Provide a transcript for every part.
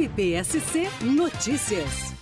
MPSC Notícias.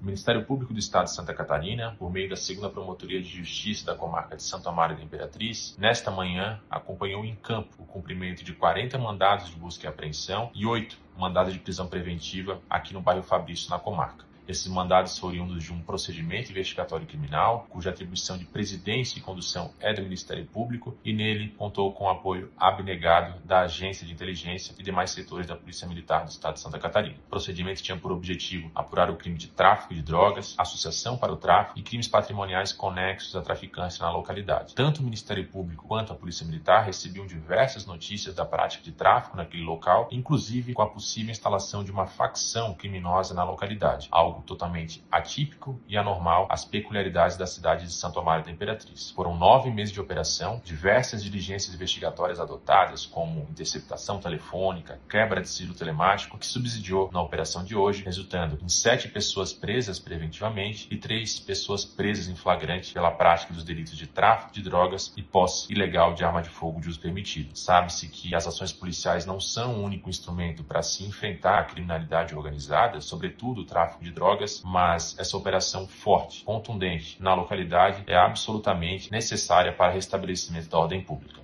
O Ministério Público do Estado de Santa Catarina, por meio da segunda Promotoria de Justiça da comarca de Santo Amaro da Imperatriz, nesta manhã acompanhou em campo o cumprimento de 40 mandados de busca e apreensão e 8 mandados de prisão preventiva aqui no bairro Fabrício, na comarca. Esses mandados são oriundos de um procedimento investigatório criminal, cuja atribuição de presidência e condução é do Ministério Público, e nele contou com o apoio abnegado da Agência de Inteligência e demais setores da Polícia Militar do Estado de Santa Catarina. O procedimento tinha por objetivo apurar o crime de tráfico de drogas, associação para o tráfico e crimes patrimoniais conexos à traficância na localidade. Tanto o Ministério Público quanto a Polícia Militar recebiam diversas notícias da prática de tráfico naquele local, inclusive com a possível instalação de uma facção criminosa na localidade, algo totalmente atípico e anormal às peculiaridades da cidade de Santo Amaro da Imperatriz. Foram nove meses de operação, diversas diligências investigatórias adotadas, como interceptação telefônica, quebra de sigilo telemático, que subsidiou na operação de hoje, resultando em sete pessoas presas preventivamente e três pessoas presas em flagrante pela prática dos delitos de tráfico de drogas e posse ilegal de arma de fogo de uso permitido. Sabe-se que as ações policiais não são o único instrumento para se enfrentar a criminalidade organizada, sobretudo o tráfico de drogas drogas, mas essa operação forte, contundente na localidade é absolutamente necessária para restabelecimento da ordem pública.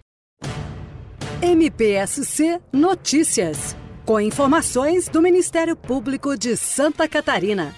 MPSC Notícias, com informações do Ministério Público de Santa Catarina.